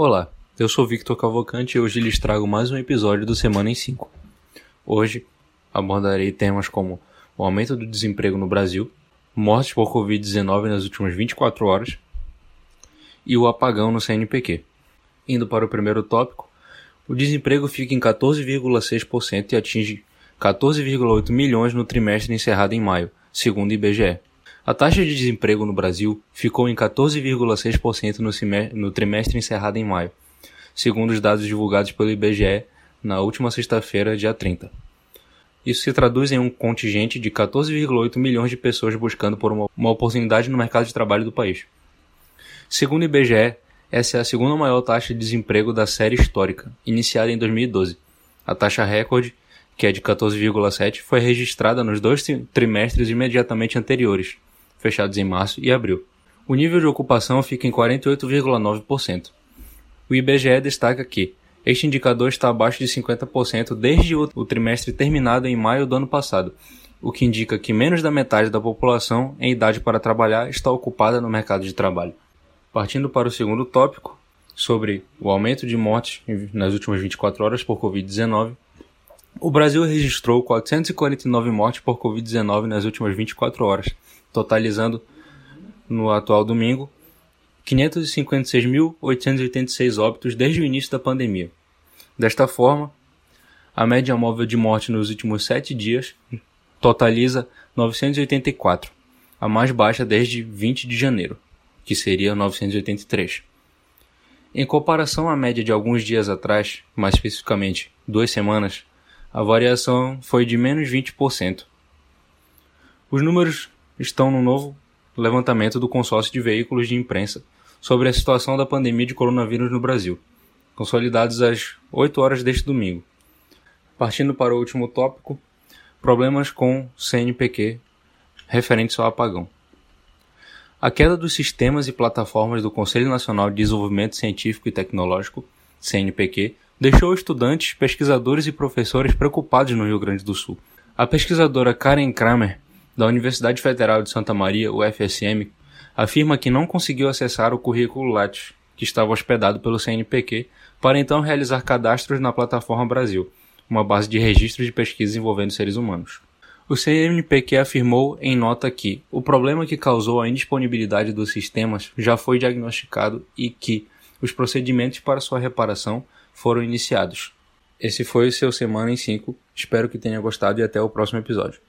Olá, eu sou Victor Cavalcante e hoje lhes trago mais um episódio do Semana em 5. Hoje abordarei temas como o aumento do desemprego no Brasil, mortes por Covid-19 nas últimas 24 horas e o apagão no CNPq. Indo para o primeiro tópico, o desemprego fica em 14,6% e atinge 14,8 milhões no trimestre encerrado em maio, segundo o IBGE. A taxa de desemprego no Brasil ficou em 14,6% no, no trimestre encerrado em maio, segundo os dados divulgados pelo IBGE na última sexta-feira, dia 30. Isso se traduz em um contingente de 14,8 milhões de pessoas buscando por uma, uma oportunidade no mercado de trabalho do país. Segundo o IBGE, essa é a segunda maior taxa de desemprego da série histórica, iniciada em 2012. A taxa recorde, que é de 14,7, foi registrada nos dois trimestres imediatamente anteriores, fechados em março e abril. O nível de ocupação fica em 48,9%. O IBGE destaca que este indicador está abaixo de 50% desde o trimestre terminado em maio do ano passado, o que indica que menos da metade da população em idade para trabalhar está ocupada no mercado de trabalho. Partindo para o segundo tópico, sobre o aumento de mortes nas últimas 24 horas por Covid-19, o Brasil registrou 449 mortes por Covid-19 nas últimas 24 horas, totalizando, no atual domingo, 556.886 óbitos desde o início da pandemia. Desta forma, a média móvel de morte nos últimos sete dias totaliza 984, a mais baixa desde 20 de janeiro, que seria 983. Em comparação à média de alguns dias atrás, mais especificamente duas semanas, a variação foi de menos 20%. Os números estão no novo levantamento do consórcio de veículos de imprensa sobre a situação da pandemia de coronavírus no Brasil, consolidados às 8 horas deste domingo. Partindo para o último tópico, problemas com CNPq referentes ao apagão. A queda dos sistemas e plataformas do Conselho Nacional de Desenvolvimento Científico e Tecnológico, CNPq, deixou estudantes, pesquisadores e professores preocupados no Rio Grande do Sul. A pesquisadora Karen Kramer da Universidade Federal de Santa Maria, UFSM, afirma que não conseguiu acessar o currículo Lattes, que estava hospedado pelo CNPq, para então realizar cadastros na plataforma Brasil, uma base de registros de pesquisa envolvendo seres humanos. O CNPq afirmou em nota que o problema que causou a indisponibilidade dos sistemas já foi diagnosticado e que os procedimentos para sua reparação foram iniciados. Esse foi o seu Semana em 5. Espero que tenha gostado e até o próximo episódio.